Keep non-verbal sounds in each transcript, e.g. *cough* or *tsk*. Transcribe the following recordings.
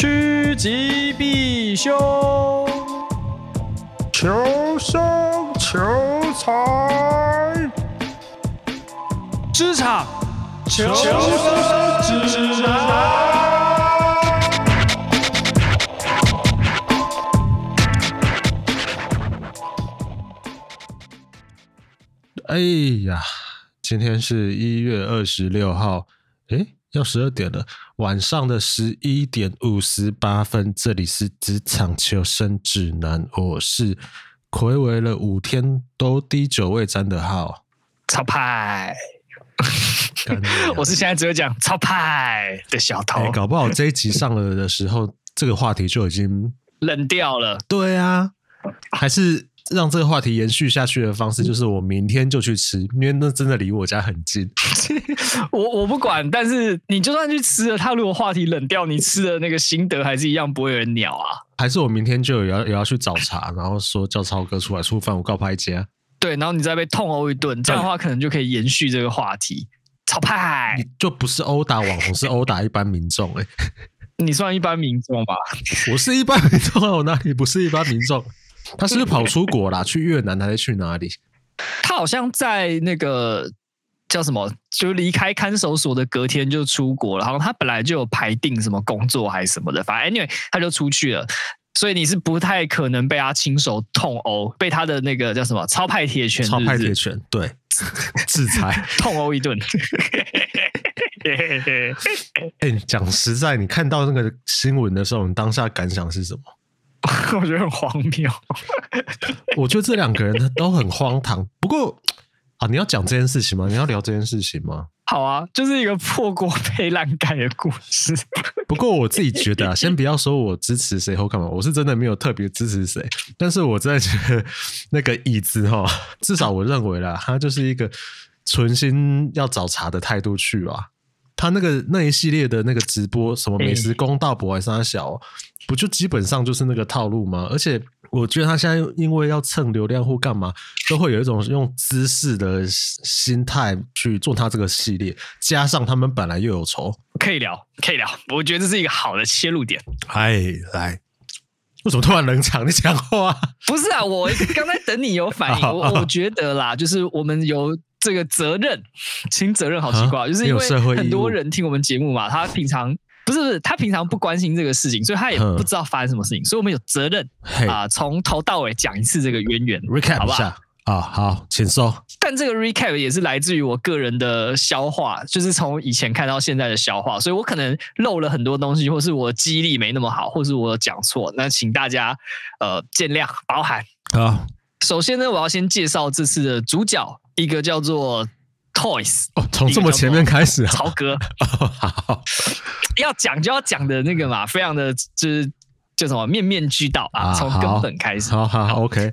趋吉避凶，求生求财，职场。求生指南。哎呀，今天是一月二十六号，哎，要十二点了。晚上的十一点五十八分，这里是职场求生指南，我是睽违了五天都滴酒未沾的号超派。我是现在只有讲超派的小偷，欸，搞不好这一集上了的时候，这个话题就已经冷掉了。对啊，还是。让这个话题延续下去的方式，就是我明天就去吃，因为那真的离我家很近。*laughs* 我我不管，但是你就算去吃了，他如果话题冷掉，你吃的那个心得还是一样不会有人鸟啊。还是我明天就有要有要去找茬，然后说叫超哥出来出饭，我告拍家。对，然后你再被痛殴一顿，这样的话可能就可以延续这个话题。超派，你就不是殴打网红，是殴打一般民众哎、欸。*laughs* 你算一般民众吧？我是一般民众啊，我哪里不是一般民众？他是不是跑出国啦？*laughs* 去越南还是去哪里？他好像在那个叫什么，就离开看守所的隔天就出国了。然后他本来就有排定什么工作还是什么的，反正 anyway 他就出去了。所以你是不太可能被他亲手痛殴，被他的那个叫什么超派铁拳，超派铁拳对 *laughs* 制裁 *laughs* 痛殴一顿。哎、欸，讲实在，你看到那个新闻的时候，你当下感想是什么？*laughs* 我觉得很荒谬。*laughs* 我觉得这两个人都很荒唐。不过啊，你要讲这件事情吗？你要聊这件事情吗？好啊，就是一个破锅配烂盖的故事。*laughs* 不过我自己觉得啊，先不要说我支持谁或干嘛，我是真的没有特别支持谁。但是我真的觉得那个椅子哈，至少我认为啦，他就是一个存心要找茬的态度去啊。他那个那一系列的那个直播，什么美食公道博还是他小，不就基本上就是那个套路吗？而且我觉得他现在因为要蹭流量或干嘛，都会有一种用姿势的心态去做他这个系列，加上他们本来又有仇，可以聊，可以聊。我觉得这是一个好的切入点。哎，来，为什么突然冷场？你讲话不是啊？我刚才等你有反应。*laughs* 我我觉得啦，就是我们有。这个责任，轻责任好奇怪，就是因为很多人听我们节目嘛，他平常不是不是他平常不关心这个事情，所以他也不知道发生什么事情，所以我们有责任啊，从头到尾讲一次这个渊源，recap 好不好啊，好，请说。但这个 recap 也是来自于我个人的消化，就是从以前看到现在的消化，所以我可能漏了很多东西，或是我记忆力没那么好，或是我讲错，那请大家呃见谅包涵。好，首先呢，我要先介绍这次的主角。一个叫做 Toys 哦，从这么前面开始，啊曹哥，好，要讲就要讲的那个嘛，非常的就是叫什么面面俱到啊，从根本开始，好好，好，OK。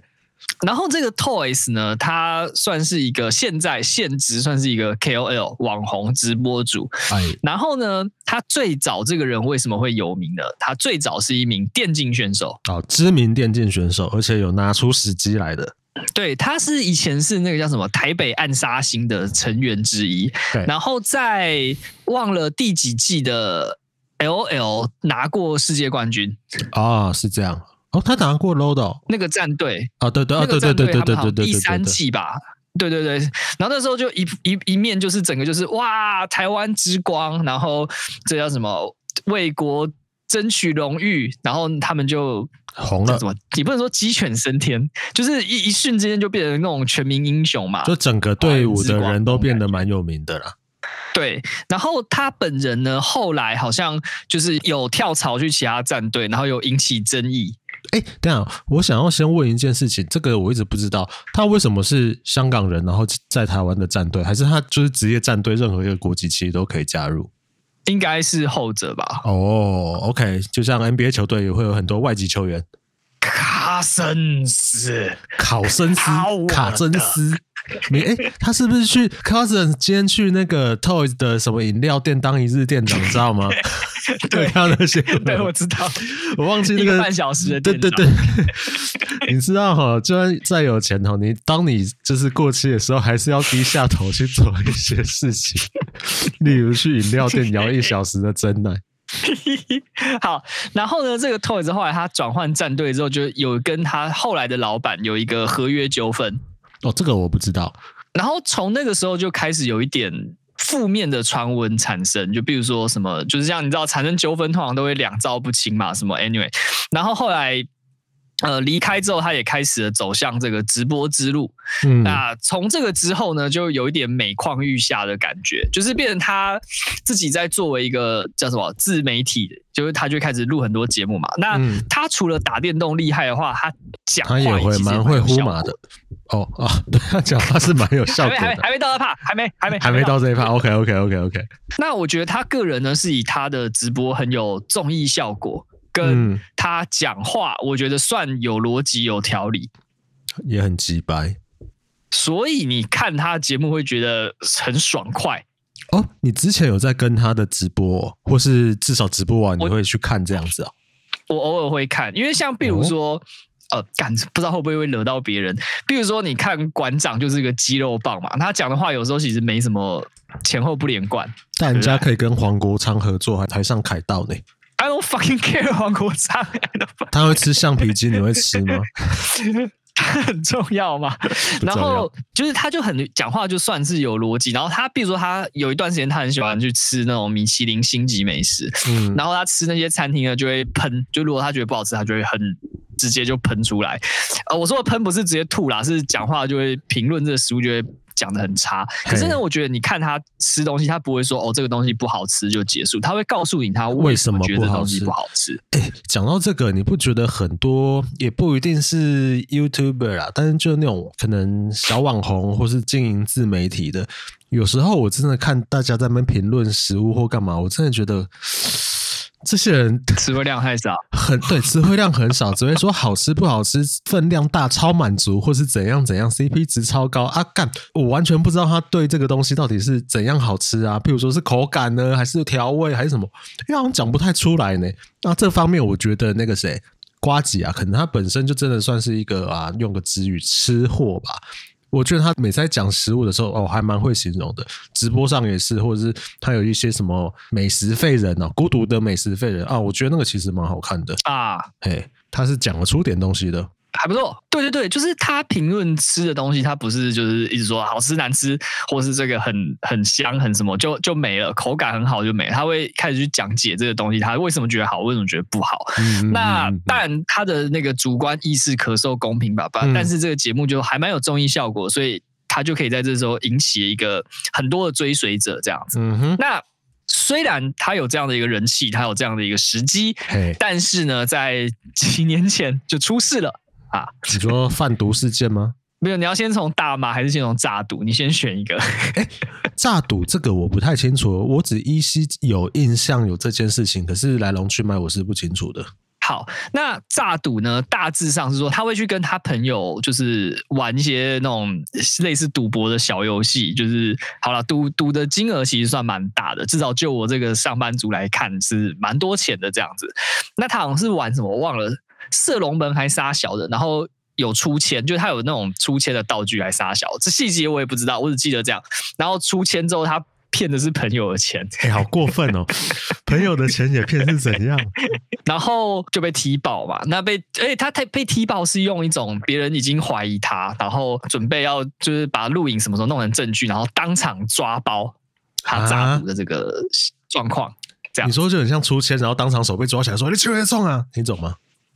然后这个 Toys 呢，他算是一个现在现职，算是一个 KOL 网红直播主。哎，然后呢，他最早这个人为什么会有名呢？他最早是一名电竞选手，哦，知名电竞选手，而且有拿出时机来的。对，他是以前是那个叫什么台北暗杀星的成员之一，然后在忘了第几季的 LOL 拿过世界冠军啊、哦，是这样哦，他拿过 LOL 的那个战队啊，对对啊，对对对对对对对，第三季吧，对对对，然后那时候就一一一面就是整个就是哇，台湾之光，然后这叫什么为国争取荣誉，然后他们就。红了，怎么？你不能说鸡犬升天，就是一一瞬之间就变成那种全民英雄嘛？就整个队伍的人都变得蛮有名的啦。对，然后他本人呢，后来好像就是有跳槽去其他战队，然后有引起争议。哎，等下，我想要先问一件事情，这个我一直不知道，他为什么是香港人，然后在台湾的战队，还是他就是职业战队，任何一个国籍其实都可以加入？应该是后者吧。哦，OK，就像 NBA 球队也会有很多外籍球员。卡森斯，考森斯，卡森斯。没哎、欸，他是不是去 Cousin 今天去那个 Toys 的什么饮料店当一日店长，你知道吗？*laughs* 对，看那些，*laughs* 对，我知道，*laughs* 我忘记那个，半小时的对对对，你知道哈，就算再有钱哈，你当你就是过期的时候，还是要低下头去做一些事情，例如去饮料店摇一小时的真奶。好，然后呢，这个 Toys 后来他转换战队之后，就有跟他后来的老板有一个合约纠纷。哦，这个我不知道。然后从那个时候就开始有一点负面的传闻产生，就比如说什么，就是像你知道，产生纠纷通常都会两造不清嘛，什么 anyway。然后后来。呃，离开之后，他也开始了走向这个直播之路。嗯，那从这个之后呢，就有一点每况愈下的感觉，就是变成他自己在作为一个叫什么自媒体，就是他就开始录很多节目嘛。那他除了打电动厉害的话，他讲话也会蛮会呼麻的。哦啊，对他讲话是蛮有效果的。还没还没到那趴，还没还没还没到这一趴。OK OK OK OK。那我觉得他个人呢，是以他的直播很有综艺效果。跟他讲话，我觉得算有逻辑、有条理，也很直白，所以你看他的节目会觉得很爽快哦。你之前有在跟他的直播，或是至少直播完你会去看这样子啊？我偶尔会看，因为像比如说，哦、呃，感不知道会不会会惹到别人。比如说，你看馆长就是一个肌肉棒嘛，他讲的话有时候其实没什么前后不连贯，但人家可以跟黄国昌合作，还台上凯道呢。I don't fucking care 黄国昌，他会吃橡皮筋，你会吃吗？他 *laughs* 很重要嘛。*laughs* 然后就是他就很讲话，就算是有逻辑。然后他比如说他有一段时间，他很喜欢去吃那种米其林星级美食。嗯，然后他吃那些餐厅呢，就会喷。就如果他觉得不好吃，他就会很直接就喷出来。呃，我说的喷不是直接吐啦，是讲话就会评论这个食物就会。讲的很差，可是呢，我觉得你看他吃东西，他不会说哦，这个东西不好吃就结束，他会告诉你他为什么觉得东西不好吃。哎，讲到这个，你不觉得很多也不一定是 YouTuber 啦，但是就那种可能小网红或是经营自媒体的，有时候我真的看大家在那边评论食物或干嘛，我真的觉得。这些人词汇量太少，很对，词汇量很少，只会说好吃不好吃，分量大，超满足，或是怎样怎样，CP 值超高啊！干，我完全不知道他对这个东西到底是怎样好吃啊？譬如说是口感呢，还是调味，还是什么？因为好像讲不太出来呢。那这方面，我觉得那个谁，瓜吉啊，可能他本身就真的算是一个啊，用个词语吃货吧。我觉得他每次在讲食物的时候，哦，还蛮会形容的。直播上也是，或者是他有一些什么美食废人哦，孤独的美食废人啊，我觉得那个其实蛮好看的啊。嘿，他是讲得出点东西的。还不错，对对对，就是他评论吃的东西，他不是就是一直说好吃难吃，或是这个很很香很什么就就没了，口感很好就没了，他会开始去讲解这个东西，他为什么觉得好，为什么觉得不好。嗯、那当然他的那个主观意识可受公平吧，嗯、但是这个节目就还蛮有综艺效果，所以他就可以在这时候引起一个很多的追随者这样子。嗯、哼那虽然他有这样的一个人气，他有这样的一个时机，但是呢，在几年前就出事了。啊，你说贩毒事件吗？*laughs* 没有，你要先从大麻还是先从诈赌？你先选一个。哎，诈赌这个我不太清楚，我只依稀有印象有这件事情，可是来龙去脉我是不清楚的。好，那诈赌呢？大致上是说他会去跟他朋友，就是玩一些那种类似赌博的小游戏，就是好了，赌赌的金额其实算蛮大的，至少就我这个上班族来看是蛮多钱的这样子。那他好像是玩什么，我忘了。射龙门还杀小的，然后有出千，就是他有那种出千的道具来杀小，这细节我也不知道，我只记得这样。然后出千之后，他骗的是朋友的钱，哎、欸，好过分哦！朋友的钱也骗是怎样？*laughs* 然后就被踢爆嘛。那被哎，他他被踢爆是用一种别人已经怀疑他，然后准备要就是把录影什么时候弄成证据，然后当场抓包他诈赌的这个状况。这样你说就很像出千，然后当场手被抓起来说你去哪送啊？你懂吗？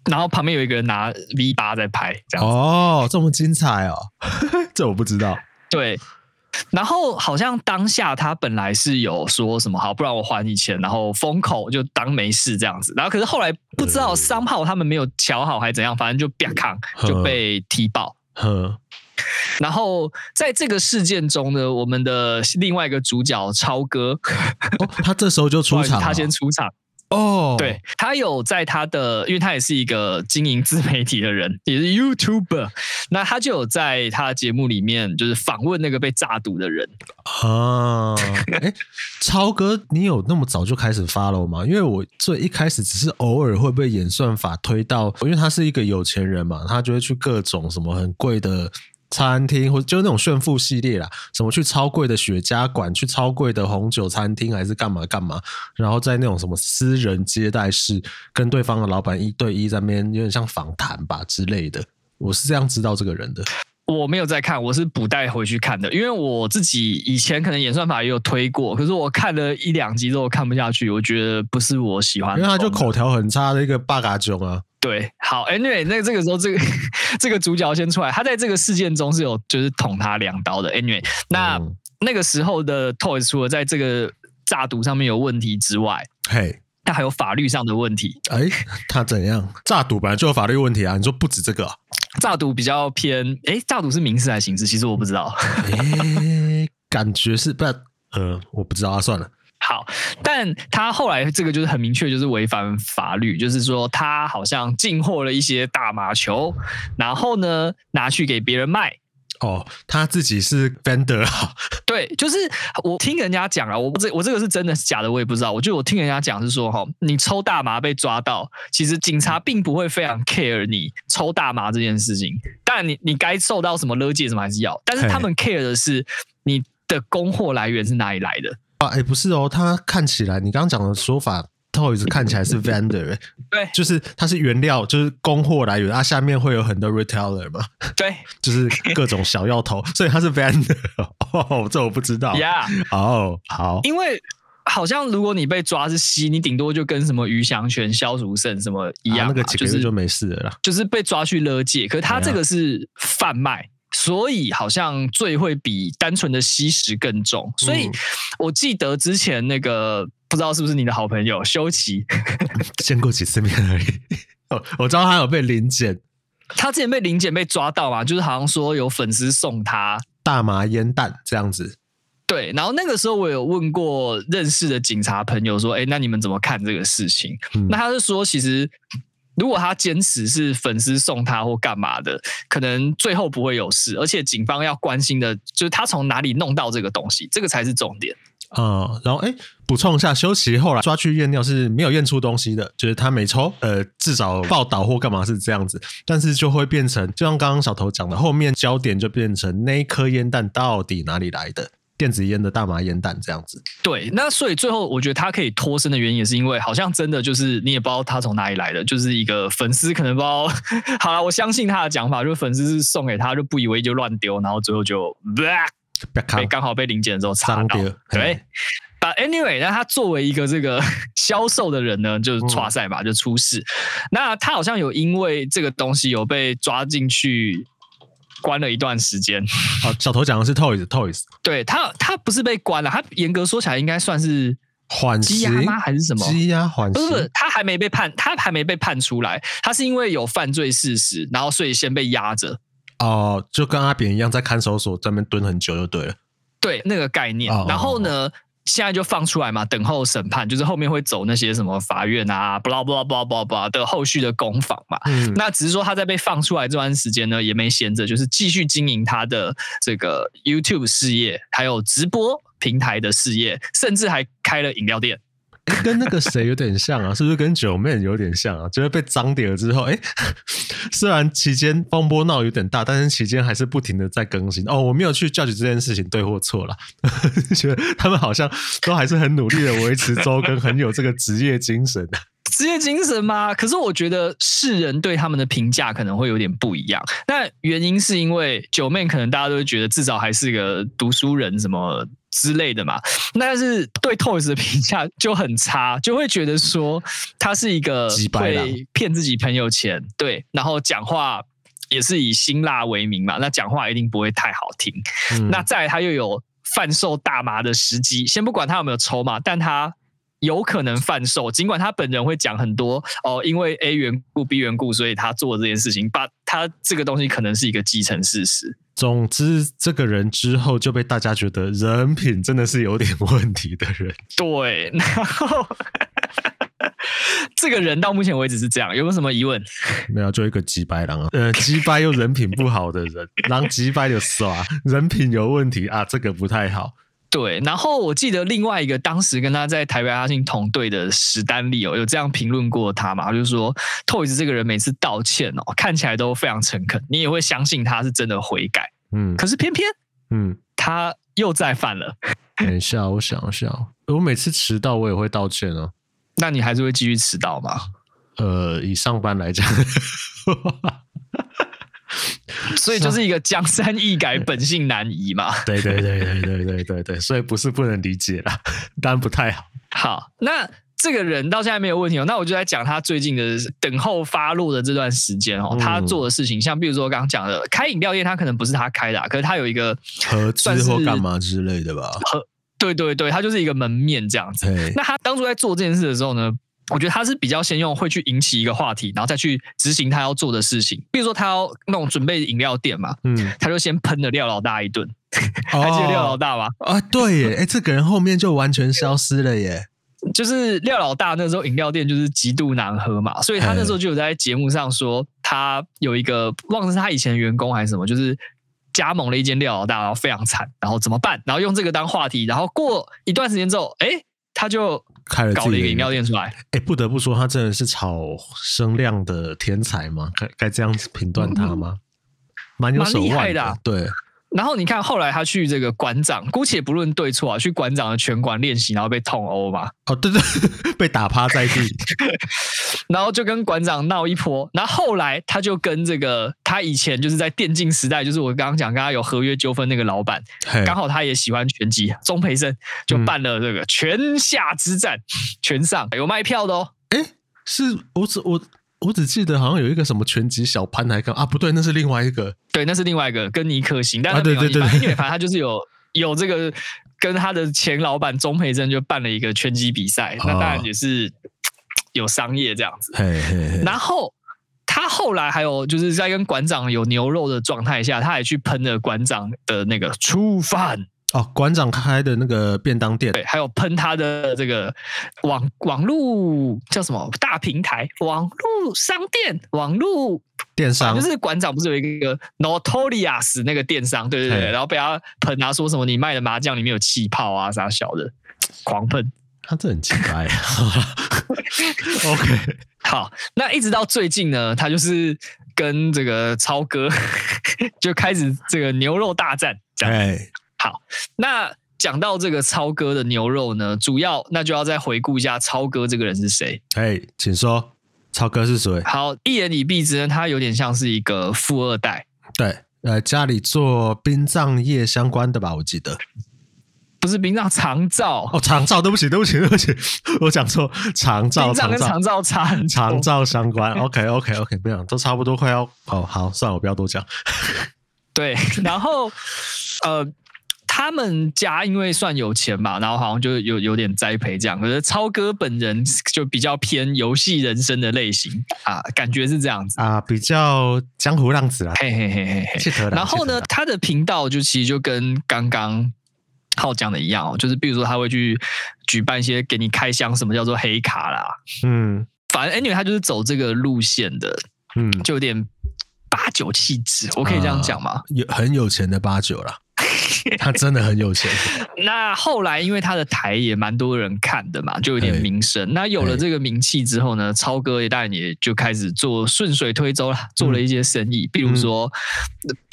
然后旁边有一个人拿 V 八在拍，这样哦，这么精彩哦，*laughs* 这我不知道。对，然后好像当下他本来是有说什么好，不然我还你钱，然后封口就当没事这样子。然后可是后来不知道三炮他们没有瞧好还是怎样，反正就啪康就被踢爆。呵然后在这个事件中呢，我们的另外一个主角超哥，*laughs* 哦、他这时候就出场，他先出场。哦，oh. 对，他有在他的，因为他也是一个经营自媒体的人，也是 YouTuber，那他就有在他的节目里面，就是访问那个被炸赌的人啊。哎，超哥，你有那么早就开始 follow 吗？因为我最一开始只是偶尔会被演算法推到，因为他是一个有钱人嘛，他就会去各种什么很贵的餐厅，或者就是那种炫富系列啦，什么去超贵的雪茄馆，去超贵的红酒餐厅，还是干嘛干嘛，然后在那种什么私人接待室，跟对方的老板一对一在那边，有点像访谈吧之类的。我是这样知道这个人的。我没有在看，我是补带回去看的，因为我自己以前可能演算法也有推过，可是我看了一两集之后看不下去，我觉得不是我喜欢的。因为他就口条很差的一个八嘎囧啊。对，好，Anyway，那这个时候这个 *laughs* 这个主角先出来，他在这个事件中是有就是捅他两刀的。Anyway，那、嗯、那个时候的 Toys 除了在这个诈赌上面有问题之外，嘿，他还有法律上的问题。哎，他怎样？诈赌本来就有法律问题啊，你说不止这个、啊？诈赌比较偏，哎，诈赌是民事还是刑事？其实我不知道，哎，感觉是不，呃，我不知道啊，算了。好，但他后来这个就是很明确，就是违反法律，就是说他好像进货了一些大麻球，然后呢拿去给别人卖。哦，他自己是 vendor 啊？*laughs* 对，就是我听人家讲啊，我不知我这个是真的是假的，我也不知道。我就我听人家讲是说，哈，你抽大麻被抓到，其实警察并不会非常 care 你抽大麻这件事情，当然你你该受到什么勒戒什么还是要，但是他们 care 的是你的供货来源是哪里来的。啊，哎，不是哦，他看起来你刚刚讲的说法，Toys 看起来是 vendor，*laughs* 对，就是它是原料，就是供货来源，它下面会有很多 retailer 嘛，对，*laughs* 就是各种小药头，所以它是 vendor。*laughs* 哦，这我不知道。Yeah，哦，好，因为好像如果你被抓是吸，你顶多就跟什么余祥全、萧淑慎什么一样，啊，那个几个月就没事了啦，就是，就是被抓去勒戒，可是他这个是贩卖。所以好像罪会比单纯的吸食更重，所以我记得之前那个不知道是不是你的好朋友修齐，*laughs* 见过几次面而已。*laughs* 我知道他有被临检，他之前被临检被抓到嘛，就是好像说有粉丝送他大麻烟弹这样子。对，然后那个时候我有问过认识的警察朋友说，哎，那你们怎么看这个事情？嗯、那他是说其实。如果他坚持是粉丝送他或干嘛的，可能最后不会有事。而且警方要关心的就是他从哪里弄到这个东西，这个才是重点。呃，然后哎，补充一下，修齐后来抓去验尿是没有验出东西的，就是他没抽。呃，至少报道或干嘛是这样子，但是就会变成，就像刚刚小头讲的，后面焦点就变成那一颗烟弹到底哪里来的。电子烟的大麻烟弹这样子，对，那所以最后我觉得他可以脱身的原因，也是因为好像真的就是你也不知道他从哪里来的，就是一个粉丝可能不知道。*laughs* 好了，我相信他的讲法，就是粉丝是送给他，就不以为意就乱丢，然后最后就被刚好被临检的时候查到。对，But anyway，那他作为一个这个 *laughs* 销售的人呢，就是剉赛吧，就出事。那他好像有因为这个东西有被抓进去。关了一段时间。好，小头讲的是 Toys Toys，对他，他不是被关了，他严格说起来应该算是缓刑吗？还是什么？羁押缓刑？不是，他还没被判，他还没被判出来，他是因为有犯罪事实，然后所以先被押着。哦，就跟阿扁一样，在看守所在那边蹲很久就对了。对，那个概念。哦、然后呢？哦现在就放出来嘛，等候审判，就是后面会走那些什么法院啊，巴拉巴拉巴拉巴拉巴拉的后续的攻防嘛。嗯，那只是说他在被放出来这段时间呢，也没闲着，就是继续经营他的这个 YouTube 事业，还有直播平台的事业，甚至还开了饮料店。跟那个谁有点像啊，是不是跟九妹有点像啊？就是被脏点了之后，哎，*laughs* 虽然期间风波闹有点大，但是期间还是不停的在更新。哦，我没有去 judge 这件事情对或错啦，*laughs* 觉得他们好像都还是很努力的维持周更，很有这个职业精神。职业精神吗？可是我觉得世人对他们的评价可能会有点不一样。那原因是因为九妹可能大家都会觉得至少还是个读书人什么之类的嘛。但是对 Toys 的评价就很差，就会觉得说他是一个会骗自己朋友钱，对，然后讲话也是以辛辣为名嘛。那讲话一定不会太好听。嗯、那再来他又有贩售大麻的时机，先不管他有没有抽嘛，但他。有可能贩售，尽管他本人会讲很多哦，因为 A 缘故 B 缘故，所以他做这件事情，把他这个东西可能是一个既成事实。总之，这个人之后就被大家觉得人品真的是有点问题的人。对，然后 *laughs* 这个人到目前为止是这样，有没有什么疑问？没有，就一个鸡掰狼啊，呃，鸡掰又人品不好的人，狼鸡掰就耍，人品有问题啊，这个不太好。对，然后我记得另外一个当时跟他在台北阿信同队的史丹利哦，有这样评论过他嘛？就是说，Toys 这个人每次道歉哦，看起来都非常诚恳，你也会相信他是真的悔改。嗯，可是偏偏，嗯，他又再犯了。等一下，我想一下，我每次迟到我也会道歉哦。那你还是会继续迟到吗？呃，以上班来讲，*laughs* *laughs* 所以就是一个江山易改，本性难移嘛。对对对对对对对对，所以不是不能理解啦，当然不太好。好，那。这个人到现在没有问题哦，那我就来讲他最近的等候发落的这段时间哦，他做的事情，像比如说刚刚讲的开饮料店，他可能不是他开的，可是他有一个合资或干嘛之类的吧？对对对，他就是一个门面这样子。那他当初在做这件事的时候呢，我觉得他是比较先用会去引起一个话题，然后再去执行他要做的事情。比如说他要那种准备饮料店嘛，嗯，他就先喷了廖老大一顿，*laughs* 还记得廖老大吗？啊，对耶，哎，这个人后面就完全消失了耶。就是廖老大那时候饮料店就是极度难喝嘛，所以他那时候就有在节目上说，他有一个忘了是他以前的员工还是什么，就是加盟了一间廖老大，然后非常惨，然后怎么办？然后用这个当话题，然后过一段时间之后，哎，他就开了搞了一个饮料店出来。哎，不得不说，他真的是炒声量的天才吗？该该这样子评断他吗？蛮有手腕的，对。然后你看，后来他去这个馆长，姑且不论对错啊，去馆长的拳馆练习，然后被痛殴嘛。哦，对对，被打趴在地，*laughs* 然后就跟馆长闹一波。然后后来他就跟这个他以前就是在电竞时代，就是我刚刚讲跟他有合约纠纷那个老板，刚好他也喜欢拳击，钟培生就办了这个拳下之战，拳上有卖票的哦。哎，是我只我。我只记得好像有一个什么拳击小潘来看啊，不对，那是另外一个，对，那是另外一个跟尼克星，但是没有，啊、对对对对，因为反正他就是有有这个跟他的前老板钟培生就办了一个拳击比赛，哦、那当然也是 *tsk* 有商业这样子。嘿嘿嘿，然后他后来还有就是在跟馆长有牛肉的状态下，他还去喷了馆长的那个初犯。哦，馆长开的那个便当店，对，还有喷他的这个网网络叫什么？大平台，网络商店，网络电商，就是馆长不是有一个 Notorious 那个电商，对对对，然后被他喷啊，说什么你卖的麻将里面有气泡啊，啥小的，狂喷，他这很奇怪。*laughs* OK，好，那一直到最近呢，他就是跟这个超哥 *laughs* 就开始这个牛肉大战，哎。好，那讲到这个超哥的牛肉呢，主要那就要再回顾一下超哥这个人是谁。哎，请说，超哥是谁？好，一言以蔽之呢，他有点像是一个富二代。对，呃，家里做殡葬业相关的吧，我记得。不是殡葬长照哦，长照，对不起，对不起，对不起，我讲错，长照，殡葬跟长照差长照相关。OK，OK，OK，okay, okay, okay, 不讲，都差不多，快要哦，好，算了，我不要多讲。*laughs* 对，然后呃。他们家因为算有钱嘛，然后好像就有有点栽培这样。可是超哥本人 *laughs* 就比较偏游戏人生的类型啊，感觉是这样子啊，比较江湖浪子啦。嘿嘿嘿嘿嘿。然后呢，他的频道就其实就跟刚刚浩讲的一样哦，就是比如说他会去举办一些给你开箱，什么叫做黑卡啦，嗯，反正 anyway 他就是走这个路线的，嗯，就有点八九气质，我可以这样讲吗？啊，有很有钱的八九啦。*laughs* 他真的很有钱。那后来因为他的台也蛮多人看的嘛，就有点名声。嘿那有了这个名气之后呢，超哥也当然也就开始做顺水推舟了，做了一些生意，嗯、比如说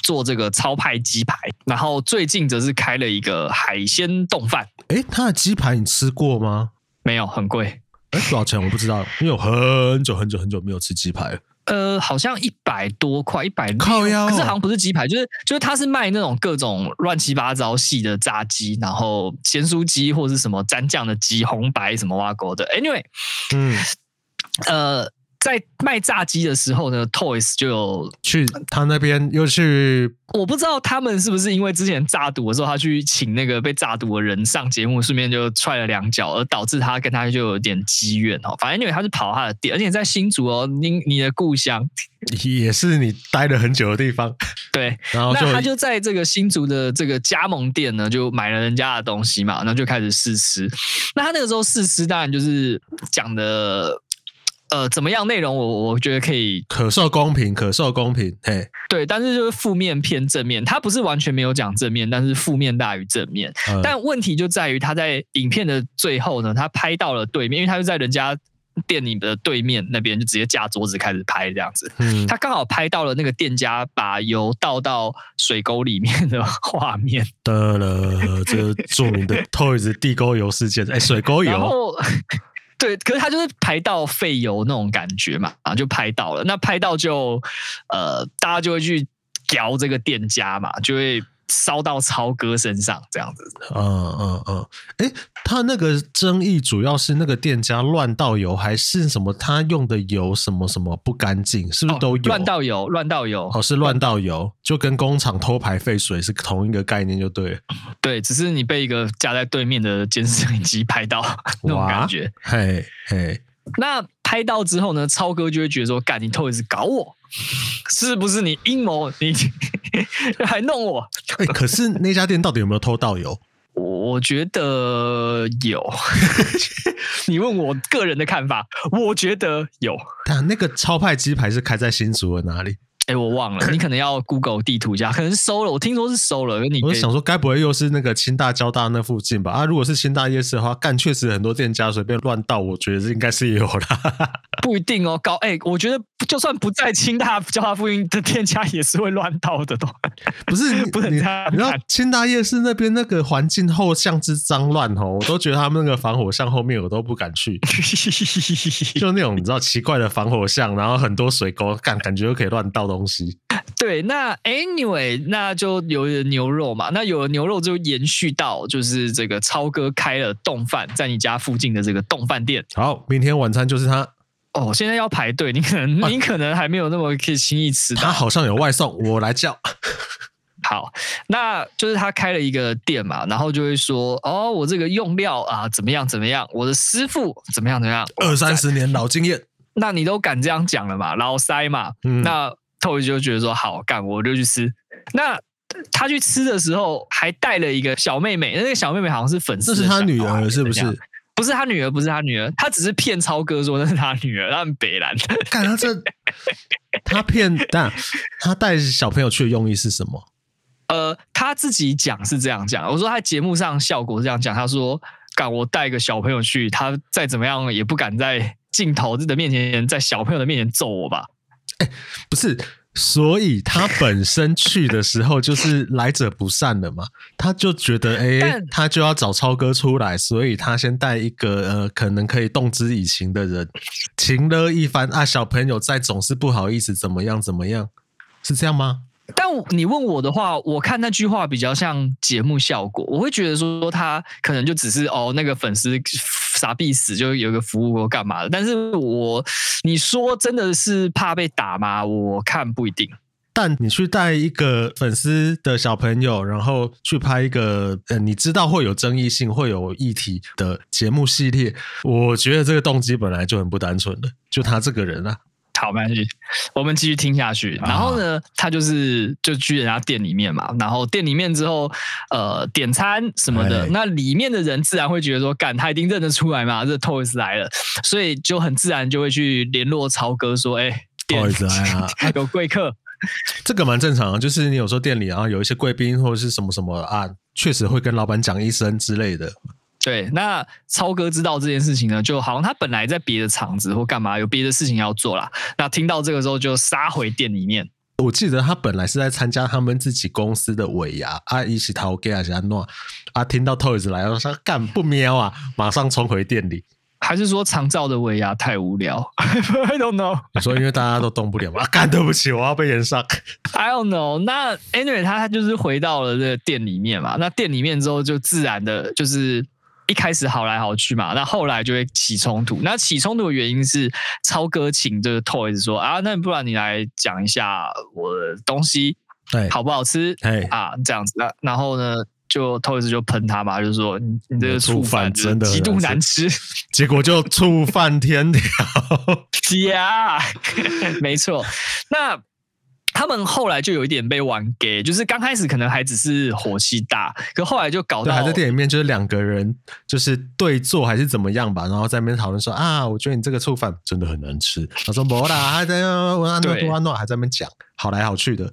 做这个超派鸡排。然后最近则是开了一个海鲜冻饭。哎，他的鸡排你吃过吗？没有，很贵。哎，多少钱？我不知道，因为我很久很久很久没有吃鸡排了。呃，好像一百多块，一百靠腰，可是好像不是鸡排，就是就是他是卖那种各种乱七八糟细的炸鸡，然后咸酥鸡或是什么蘸酱的鸡，红白什么挖沟的。Anyway，嗯，呃。在卖炸鸡的时候呢，Toys 就有去他那边又去，我不知道他们是不是因为之前炸赌的时候，他去请那个被炸赌的人上节目，顺便就踹了两脚，而导致他跟他就有点积怨哦。反正因为他是跑他的店，而且在新竹哦，你你的故乡也是你待了很久的地方。*laughs* 对，然后那他就在这个新竹的这个加盟店呢，就买了人家的东西嘛，然后就开始试吃。那他那个时候试吃，当然就是讲的。呃，怎么样？内容我我觉得可以可受公平，可受公平。嘿，对，但是就是负面偏正面，他不是完全没有讲正面，但是负面大于正面。嗯、但问题就在于他在影片的最后呢，他拍到了对面，因为他就在人家店里的对面那边就直接架桌子开始拍这样子。嗯，他刚好拍到了那个店家把油倒到水沟里面的 *laughs* 画面。得了，这著名的 *laughs* Toys 地沟油事件，哎，水沟油。然后，对，可是他就是拍到废油那种感觉嘛，然后就拍到了。那拍到就呃，大家就会去屌这个店家嘛，就会。烧到超哥身上这样子，嗯嗯嗯，哎、嗯欸，他那个争议主要是那个店家乱倒油，还是什么？他用的油什么什么不干净，是不是都有？乱倒油，乱倒油，哦，是乱倒油，就跟工厂偷排废水是同一个概念，就对了。对，只是你被一个架在对面的监视摄影机拍到那种感觉，嘿嘿。那拍到之后呢，超哥就会觉得说：“干，你偷一次搞我，是不是你阴谋？你 *laughs* 还弄我？”哎、欸，可是那家店到底有没有偷到油？我觉得有。*laughs* 你问我个人的看法，我觉得有。但那个超派鸡排是开在新竹的哪里？哎、欸，我忘了，你可能要 Google 地图一下，可能收了。我听说是收了。你我想说，该不会又是那个清大、交大那附近吧？啊，如果是清大夜市的话，干确实很多店家随便乱倒，我觉得应该是有啦。*laughs* 不一定哦，高哎、欸，我觉得就算不在清大、交大附近的店家也是会乱倒的，都不是 *laughs* 不能这样。你知道清大夜市那边那个环境后巷之脏乱哦，我都觉得他们那个防火巷后面我都不敢去，*laughs* 就那种你知道奇怪的防火巷，然后很多水沟，干感觉又可以乱倒的。东西对，那 anyway，那就有牛肉嘛，那有了牛肉就延续到就是这个超哥开了冻饭，在你家附近的这个冻饭店。好，明天晚餐就是他。哦，现在要排队，你可能、啊、你可能还没有那么可以轻易吃到。他好像有外送，我来叫。*laughs* 好，那就是他开了一个店嘛，然后就会说哦，我这个用料啊怎么样怎么样，我的师傅怎么样怎么样，二三十年老经验。那你都敢这样讲了嘛，老塞嘛，嗯、那。Toys 就觉得说好干，我就去吃。那他去吃的时候，还带了一个小妹妹。那个小妹妹好像是粉丝，这是他女儿是不是？*laughs* 不是他女儿，不是他女儿，他只是骗超哥说那是他女儿。他很北兰。看他这，*laughs* 他骗但他带小朋友去的用意是什么？呃，他自己讲是这样讲。我说他节目上效果是这样讲。他说敢，我带个小朋友去，他再怎么样也不敢在镜头的面前，在小朋友的面前揍我吧。哎，不是，所以他本身去的时候就是来者不善的嘛，他就觉得，哎，他就要找超哥出来，所以他先带一个呃，可能可以动之以情的人，情了一番啊，小朋友再总是不好意思，怎么样怎么样，是这样吗？但你问我的话，我看那句话比较像节目效果，我会觉得说他可能就只是哦，那个粉丝傻逼死就有个服务或干嘛的。但是我你说真的是怕被打吗？我看不一定。但你去带一个粉丝的小朋友，然后去拍一个呃，你知道会有争议性、会有议题的节目系列，我觉得这个动机本来就很不单纯的。就他这个人啊。好，没关系，我们继续听下去。然后呢，他就是就去人家店里面嘛，然后店里面之后，呃，点餐什么的，那里面的人自然会觉得说，干，他一定认得出来嘛，这 Toys 来了，所以就很自然就会去联络超哥说，哎，Toys 来了，有贵客，*laughs* 这个蛮正常的，就是你有时候店里啊有一些贵宾或者是什么什么啊，确实会跟老板讲一声之类的。对，那超哥知道这件事情呢，就好像他本来在别的厂子或干嘛，有别的事情要做啦。那听到这个时候，就杀回店里面。我记得他本来是在参加他们自己公司的尾牙，啊，一起逃给阿杰诺，啊，听到 Toys 来了，说干不喵啊，马上冲回店里。还是说长照的尾牙太无聊？I don't know。*laughs* 你说因为大家都动不了嘛？干，对不起，我要被人上。I don't know。那 Anyway，他他就是回到了这个店里面嘛。那店里面之后，就自然的就是。一开始好来好去嘛，那后来就会起冲突。那起冲突的原因是超哥请这个 Toys 说啊，那不然你来讲一下我的东西，对，好不好吃？哎啊，这样子。那然后呢，就 Toys 就喷他嘛，就说你你这个醋饭真的极度难吃，结果就触犯天条。*laughs* 呀，*laughs* 没错。那。他们后来就有一点被玩给，就是刚开始可能还只是火气大，可后来就搞到还在店里面，就是两个人就是对坐还是怎么样吧，然后在那边讨论说啊，我觉得你这个醋饭真的很难吃。他说没啦，还在问安诺多安诺还在那边讲好来好去的，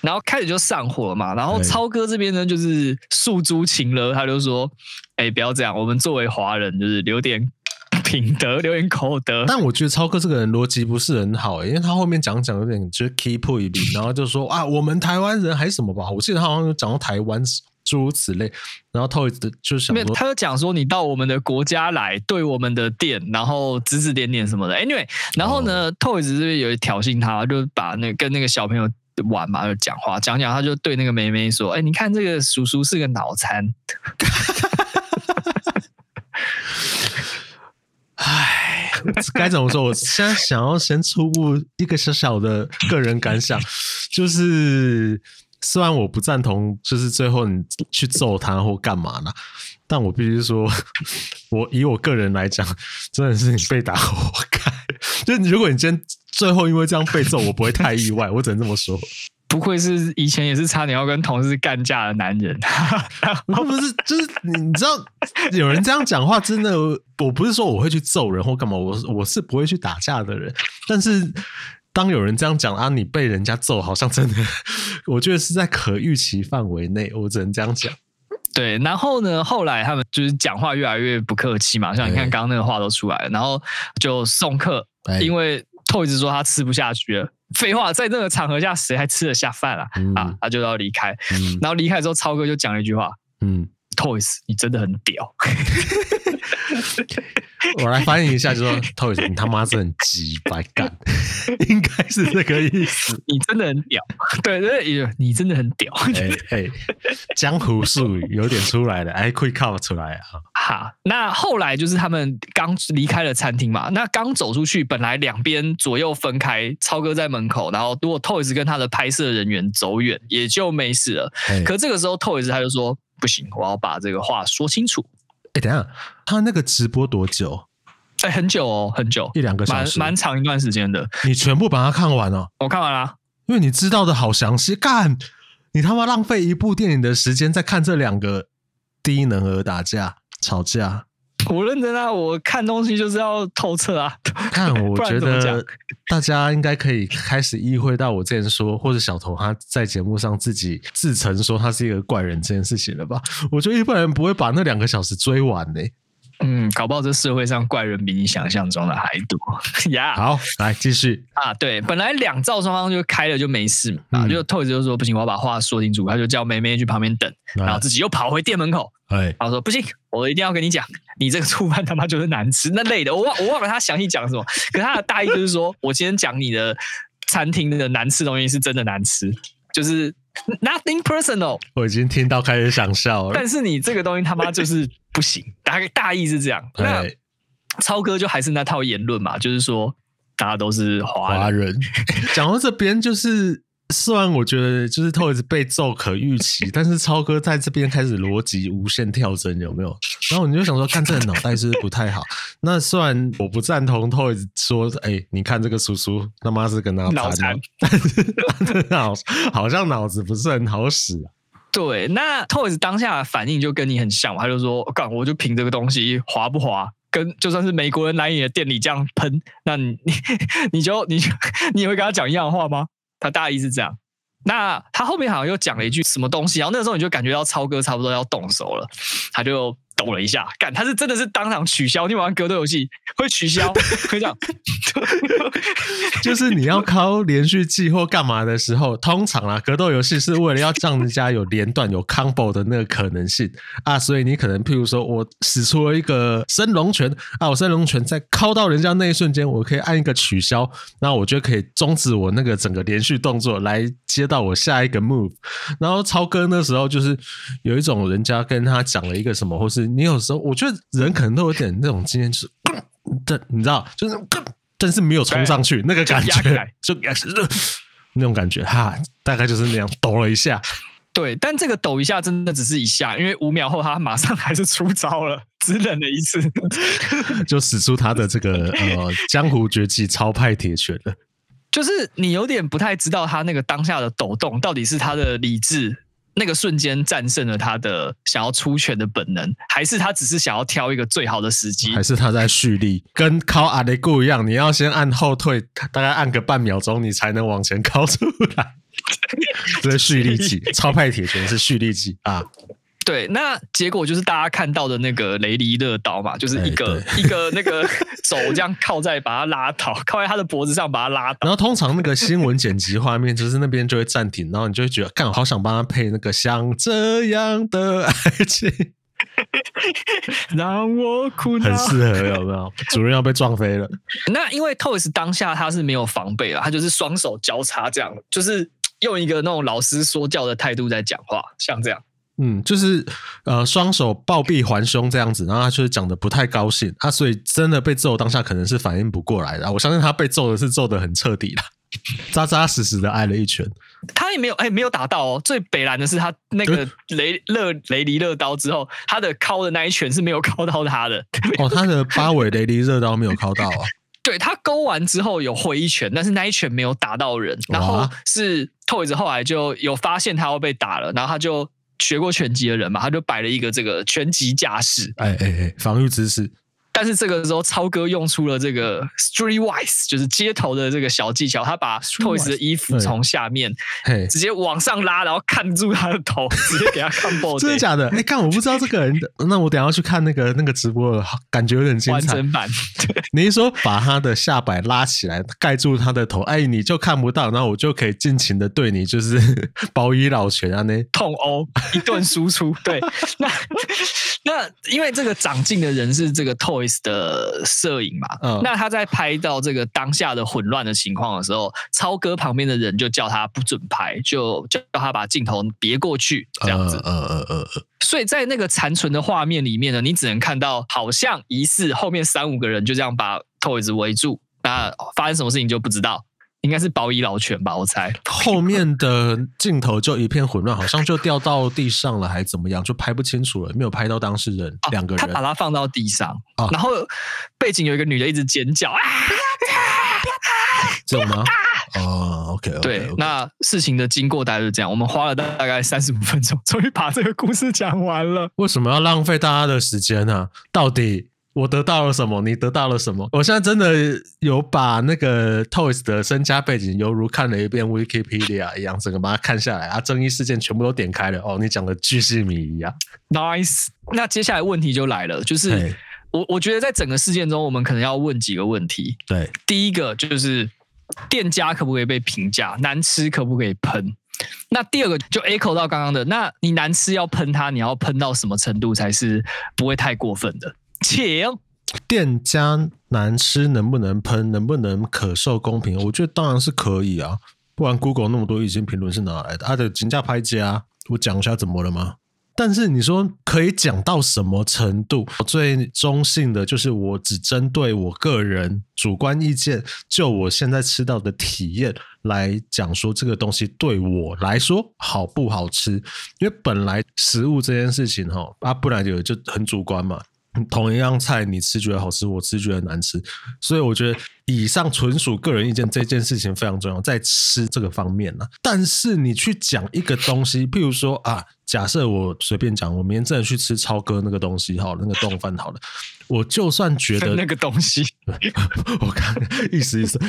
然后开始就上火了嘛，然后超哥这边呢就是诉诸情了，他就说，哎、欸，不要这样，我们作为华人就是留点品德，留言口德。但我觉得超哥这个人逻辑不是很好，因为他后面讲讲有点就是 keep point，*laughs* 然后就说啊，我们台湾人还是什么吧？我记得他好像有讲到台湾诸如此类，然后 Toys 就想说，他就讲说你到我们的国家来，对我们的店，然后指指点点什么的。Anyway，然后呢、哦、，Toys 这边有挑衅他，就把那个跟那个小朋友玩嘛，就讲话讲讲，他就对那个妹妹说：“哎，你看这个叔叔是个脑残。” *laughs* 哎，该怎么说？我现在想要先初步一个小小的个人感想，就是虽然我不赞同，就是最后你去揍他或干嘛呢，但我必须说，我以我个人来讲，真的是你被打活该。*laughs* 就如果你今天最后因为这样被揍，我不会太意外，我只能这么说。不愧是以前也是差点要跟同事干架的男人，*laughs* 不是，就是你知道有人这样讲话，真的，我不是说我会去揍人或干嘛，我我是不会去打架的人。但是当有人这样讲啊，你被人家揍，好像真的，*laughs* 我觉得是在可预期范围内，我只能这样讲。对，然后呢，后来他们就是讲话越来越不客气嘛，像你看刚刚那个话都出来了，然后就送客，因为。透一直说他吃不下去了，废话，在那个场合下谁还吃得下饭啊？嗯、啊，他就要离开，嗯、然后离开之后，超哥就讲了一句话，嗯，Toys，你真的很屌。*laughs* *laughs* 我来翻译一下，就说 Toys，你他妈是很鸡白干，*laughs* 应该是这个意思。你真的很屌，对对，你真的很屌。哎哎，江湖术语有点出来了，哎，可以靠出来啊。好，那后来就是他们刚离开了餐厅嘛，那刚走出去，本来两边左右分开，超哥在门口，然后如果 Toys 跟他的拍摄人员走远，也就没事了。可这个时候 Toys 他就说不行，我要把这个话说清楚。哎，等下，他那个直播多久？哎，很久哦，很久，一两个小时，蛮蛮长一段时间的。你全部把它看完了？我看完了，因为你知道的好详细。干，你他妈浪费一部电影的时间在看这两个低能儿打架吵架。我认真啊，我看东西就是要透彻啊。*laughs* 看，我觉得大家应该可以开始意会到我之前说，或者小头他在节目上自己自称说他是一个怪人这件事情了吧？我觉得一般人不会把那两个小时追完呢、欸。*laughs* 嗯，搞不好这社会上怪人比你想象中的还多呀。*laughs* Yeah 好，来继续啊。对，本来两造双方就开了就没事嘛，就透子就说不行，我要把话说清楚，他就叫梅梅去旁边等，然后自己又跑回店门口。哎，然后说不行，我一定要跟你讲，你这个 *laughs* 醋饭他妈就是难吃那类的。我忘我忘了他详细讲什么，可是他的大意就是说我今天讲你的餐厅的难吃东西是真的难吃，就是 nothing personal。我已经听到开始想笑了，但是你这个东西他妈就是。不行，大概大意是这样。那超哥就还是那套言论嘛，就是说大家都是华人。*laughs* 讲到这边，就是虽然我觉得就是 Toys 被揍可预期，*laughs* 但是超哥在这边开始逻辑无限跳针，有没有？然后你就想说，看这个脑袋是不是不太好？*laughs* 那虽然我不赞同 Toys 说，哎、欸，你看这个叔叔他妈是跟他脑残，但是脑好像脑子不是很好使啊。对，那 Toys 当下的反应就跟你很像，他就说：“干，我就凭这个东西滑不滑，跟就算是美国人来你的店里这样喷，那你 *laughs* 你就你就你也会跟他讲一样的话吗？”他大意是这样。那他后面好像又讲了一句什么东西，然后那个时候你就感觉到超哥差不多要动手了，他就。抖了一下，干，他是真的是当场取消。你玩格斗游戏会取消，会这样，*laughs* 就是你要靠连续技或干嘛的时候，通常啊，格斗游戏是为了要让人家有连段、有 combo 的那个可能性啊，所以你可能譬如说我使出了一个升龙拳啊，我升龙拳在靠到人家那一瞬间，我可以按一个取消，那我就可以终止我那个整个连续动作，来接到我下一个 move。然后超哥那时候就是有一种人家跟他讲了一个什么，或是。你有时候，我觉得人可能都有点那种经验，就是，但你知道，就是，但是没有冲上去那个感觉，就那种感觉，哈，大概就是那样抖了一下。对，但这个抖一下真的只是一下，因为五秒后他马上还是出招了，只忍了一次，*laughs* 就使出他的这个呃江湖绝技超派铁拳了。就是你有点不太知道他那个当下的抖动到底是他的理智。那个瞬间战胜了他的想要出拳的本能，还是他只是想要挑一个最好的时机？还是他在蓄力，跟靠阿雷固一样，你要先按后退，大概按个半秒钟，你才能往前靠出来。*laughs* 这是蓄力技，超派铁拳是蓄力技啊！对，那结果就是大家看到的那个雷迪乐刀嘛，就是一个、欸、一个那个手这样靠在把他拉倒，靠在他的脖子上把他拉倒。然后通常那个新闻剪辑画面，就是那边就会暂停，然后你就会觉得，干，好想帮他配那个像这样的爱情，*laughs* 让我哭。很适合有没有？*laughs* 主任要被撞飞了。那因为 Toyz 当下他是没有防备了，他就是双手交叉这样，就是用一个那种老师说教的态度在讲话，像这样。嗯，就是呃，双手抱臂环胸这样子，然后他就是讲的不太高兴，他、啊、所以真的被揍当下可能是反应不过来的。我相信他被揍的是揍的很彻底的，扎扎实实的挨了一拳。他也没有哎，没有打到哦。最北蓝的是他那个雷勒雷迪乐刀之后，他的敲的那一拳是没有敲到他的。哦，他的八尾雷迪热刀没有敲到啊。*laughs* 对，他勾完之后有回一拳，但是那一拳没有打到人。然后是 Toyz 后来就有发现他要被打了，然后他就。学过拳击的人嘛，他就摆了一个这个拳击架势，哎哎哎，防御姿势。但是这个时候，超哥用出了这个 Streetwise，就是街头的这个小技巧。他把 Toys 的衣服从下面直接往上拉，然后看住他的头，*laughs* 直接给他看爆。真的假的？哎，看我不知道这个人，那我等下去看那个那个直播了，感觉有点精彩。完整版。你一说把他的下摆拉起来盖住他的头，哎，你就看不到，然后我就可以尽情的对你就是 *laughs* 包衣老拳啊，那痛殴一顿输出。对，那那因为这个长进的人是这个 Toys。的摄影嘛，嗯，那他在拍到这个当下的混乱的情况的时候，超哥旁边的人就叫他不准拍，就叫他把镜头别过去，这样子，嗯嗯嗯嗯，所以在那个残存的画面里面呢，你只能看到好像疑似后面三五个人就这样把 Toys 围住，那发生什么事情就不知道。应该是保以老泉吧，我猜。*laughs* 后面的镜头就一片混乱，好像就掉到地上了，还怎么样，就拍不清楚了，没有拍到当事人两、哦、个人。他把它放到地上，哦、然后背景有一个女的一直尖叫啊！*laughs* 不吗？哦，OK，, okay 对，okay. 那事情的经过大概是这样，我们花了大概三十五分钟，终于把这个故事讲完了。为什么要浪费大家的时间呢、啊？到底？我得到了什么？你得到了什么？我现在真的有把那个 Toys 的身家背景，犹如看了一遍 Wikipedia 一样，整个把它看下来啊，争议事件全部都点开了。哦，你讲的巨细靡遗啊，Nice。那接下来问题就来了，就是我我觉得在整个事件中，我们可能要问几个问题。对，第一个就是店家可不可以被评价难吃，可不可以喷？那第二个就 echo 到刚刚的，那你难吃要喷它，你要喷到什么程度才是不会太过分的？请店家难吃能不能喷？能不能可受公平？我觉得当然是可以啊，不然 Google 那么多一星评论是哪来的？他的评价拍家，我讲一下怎么了吗？但是你说可以讲到什么程度？最中性的就是我只针对我个人主观意见，就我现在吃到的体验来讲，说这个东西对我来说好不好吃？因为本来食物这件事情哈，啊，不然就就很主观嘛。同一样菜，你吃觉得好吃，我吃觉得难吃，所以我觉得以上纯属个人意见。这件事情非常重要，在吃这个方面呢。但是你去讲一个东西，譬如说啊，假设我随便讲，我明天真的去吃超哥那个东西，好了，那个冻饭好了，我就算觉得 *laughs* 那个东西，*laughs* 我看意思意思，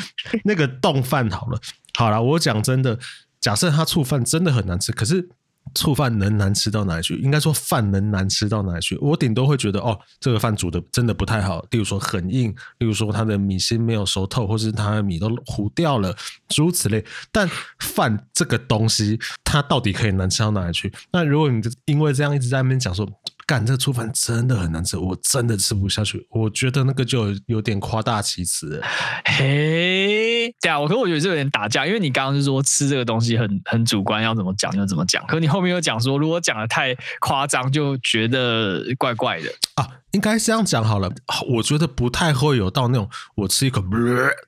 那个冻饭好了，好了，我讲真的，假设他醋饭真的很难吃，可是。醋饭能难吃到哪里去？应该说饭能难吃到哪里去？我顶多会觉得哦，这个饭煮的真的不太好。例如说很硬，例如说它的米芯没有熟透，或是它的米都糊掉了，诸如此类。但饭这个东西，它到底可以难吃到哪里去？那如果你因为这样一直在那边讲说。干，这个醋饭真的很难吃，我真的吃不下去。我觉得那个就有点夸大其词。*laughs* 嘿，对啊，我可是我觉得这有点打架，因为你刚刚是说吃这个东西很很主观，要怎么讲就怎么讲。可你后面又讲说，如果讲的太夸张，就觉得怪怪的啊。应该是这样讲好了，我觉得不太会有到那种我吃一口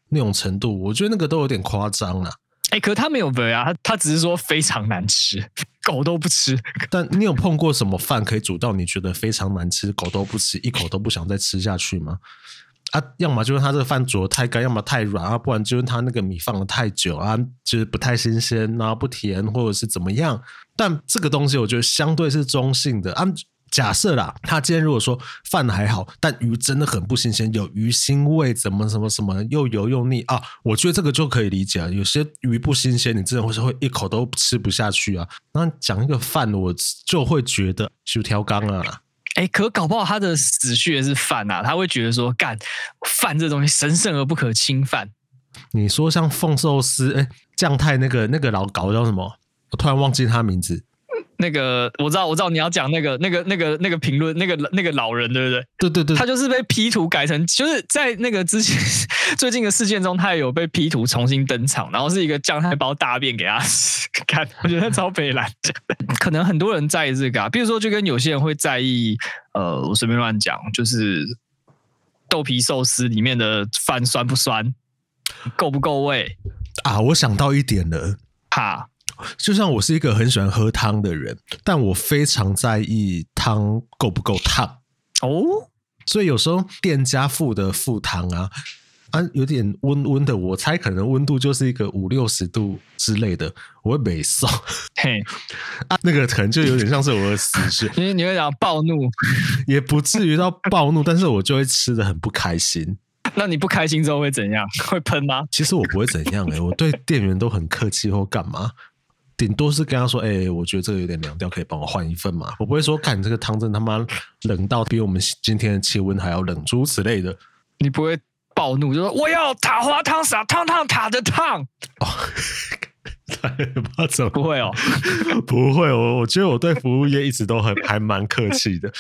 那种程度。我觉得那个都有点夸张了。哎、欸，可是他没有对啊，他他只是说非常难吃，狗都不吃。*laughs* 但你有碰过什么饭可以煮到你觉得非常难吃，狗都不吃，一口都不想再吃下去吗？啊，要么就是他这个饭煮的太干，要么太软啊，不然就是他那个米放的太久啊，就是不太新鲜，啊不甜或者是怎么样。但这个东西我觉得相对是中性的啊。假设啦，他今天如果说饭还好，但鱼真的很不新鲜，有鱼腥味，怎么什么什么又油又腻啊？我觉得这个就可以理解啊。有些鱼不新鲜，你真的会是会一口都吃不下去啊。那讲一个饭，我就会觉得就挑缸啊。哎，可搞不好他的死穴是饭啊，他会觉得说，干饭这东西神圣而不可侵犯。你说像凤寿司，哎，酱太那个那个老搞叫什么？我突然忘记他名字。那个我知道，我知道你要讲那个、那个、那个、那个评论，那个那个老人，对不对？对对对，他就是被 P 图改成，就是在那个之前 *laughs* 最近的事件中，他也有被 P 图重新登场，然后是一个酱菜包大便给他 *laughs* 看，我觉得超北烂。*laughs* 可能很多人在意这个啊，比如说就跟有些人会在意，呃，我随便乱讲，就是豆皮寿司里面的饭酸不酸，够不够味啊？我想到一点了，哈。就像我是一个很喜欢喝汤的人，但我非常在意汤够不够烫哦。所以有时候店家附的副汤啊，啊有点温温的，我猜可能温度就是一个五六十度之类的，我会没送。嘿，*laughs* 啊，那个可能就有点像是我的死穴，因 *laughs* 为你会讲暴怒，*laughs* 也不至于到暴怒，但是我就会吃得很不开心。那你不开心之后会怎样？会喷吗？其实我不会怎样诶、欸，我对店员都很客气或干嘛。顶多是跟他说：“哎、欸，我觉得这个有点凉掉，可以帮我换一份嘛？”我不会说：“看你这个汤真他妈冷到比我们今天的气温还要冷，诸如此类的。”你不会暴怒，就说：“我要塔花汤洒，烫烫塔的烫。”哦，怎 *laughs* 么不会哦？不会，我我觉得我对服务业一直都很还蛮客气的，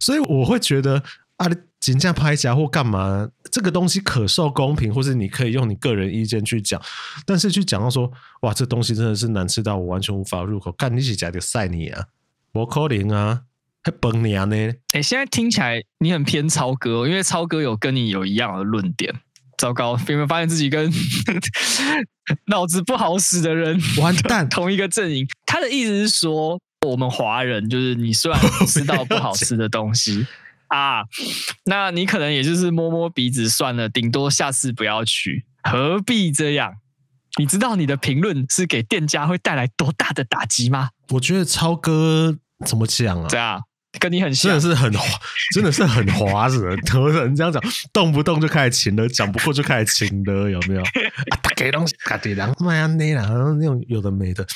所以我会觉得啊。金价拍假或干嘛？这个东西可受公平，或是你可以用你个人意见去讲，但是去讲到说，哇，这东西真的是难吃到我完全无法入口。干你起家的赛你啊，我可怜啊，还崩你啊呢？哎，现在听起来你很偏超哥，因为超哥有跟你有一样的论点。糟糕，有没有发现自己跟 *laughs* 脑子不好使的人完蛋同一个阵营？他的意思是说，我们华人就是你虽然吃到不好吃的东西。啊，那你可能也就是摸摸鼻子算了，顶多下次不要去，何必这样？你知道你的评论是给店家会带来多大的打击吗？我觉得超哥怎么讲啊？这样。跟你很像，真的是很滑，真的是很滑子。有人这样讲，动不动就开始情了，讲不过就开始情了，有没有？*laughs* 啊，他给东西，他给两麦啊，那啦，那种有的没的，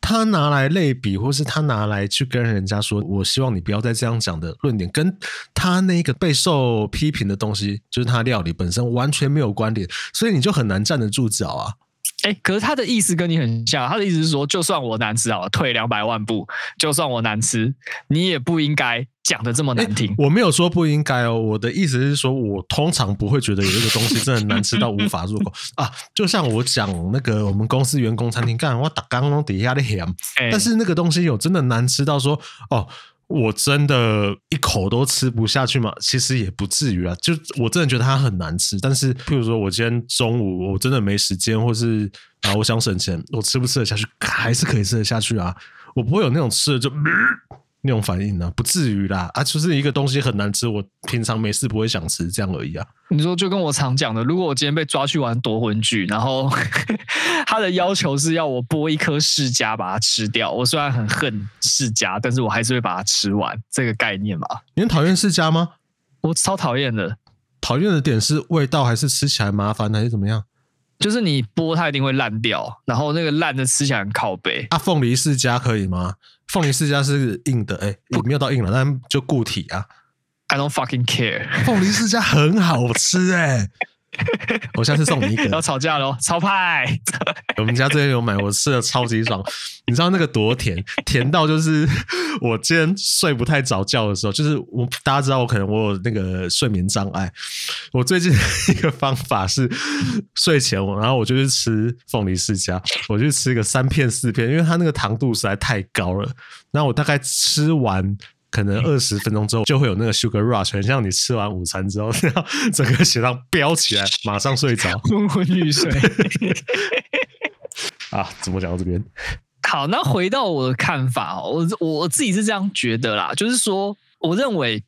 他拿来类比，或是他拿来去跟人家说，我希望你不要再这样讲的论点，跟他那个备受批评的东西，就是他料理本身完全没有关联，所以你就很难站得住脚啊。哎，可是他的意思跟你很像，他的意思是说，就算我难吃好了，退两百万步，就算我难吃，你也不应该讲的这么难听。我没有说不应该哦，我的意思是说，我通常不会觉得有一个东西真的难吃到无法入口 *laughs* 啊。就像我讲那个我们公司员工餐厅干，我打刚刚底下的咸，但是那个东西有真的难吃到说哦。我真的一口都吃不下去吗？其实也不至于啊，就我真的觉得它很难吃。但是，譬如说我今天中午我真的没时间，或是啊我想省钱，我吃不吃得下去？还是可以吃得下去啊。我不会有那种吃的就。那种反应呢、啊，不至于啦啊，就是一个东西很难吃，我平常没事不会想吃这样而已啊。你说就跟我常讲的，如果我今天被抓去玩夺魂锯，然后 *laughs* 他的要求是要我剥一颗释迦把它吃掉，我虽然很恨释迦，但是我还是会把它吃完，这个概念吧。你很讨厌释迦吗？我超讨厌的。讨厌的点是味道，还是吃起来麻烦，还是怎么样？就是你剥它一定会烂掉，然后那个烂的吃起来很靠背。啊，凤梨世家可以吗？凤梨世家是硬的，哎、欸，也没有到硬了，但就固体啊。I don't fucking care。凤梨世家很好吃，哎、欸。*laughs* 我下次送你一个。要吵架喽，超派！*laughs* 我们家最近有买，我吃的超级爽。你知道那个多甜？甜到就是 *laughs* 我今天睡不太着觉的时候，就是我大家知道我可能我有那个睡眠障碍。我最近一个方法是睡前我，然后我就去吃凤梨世家，我就吃个三片四片，因为它那个糖度实在太高了。然后我大概吃完。可能二十分钟之后就会有那个 sugar rush，很像你吃完午餐之后，*laughs* 然后整个血糖飙起来，马上睡着，*laughs* 昏昏欲睡。*laughs* 啊，怎么讲到这边？好，那回到我的看法，我我自己是这样觉得啦，就是说，我认为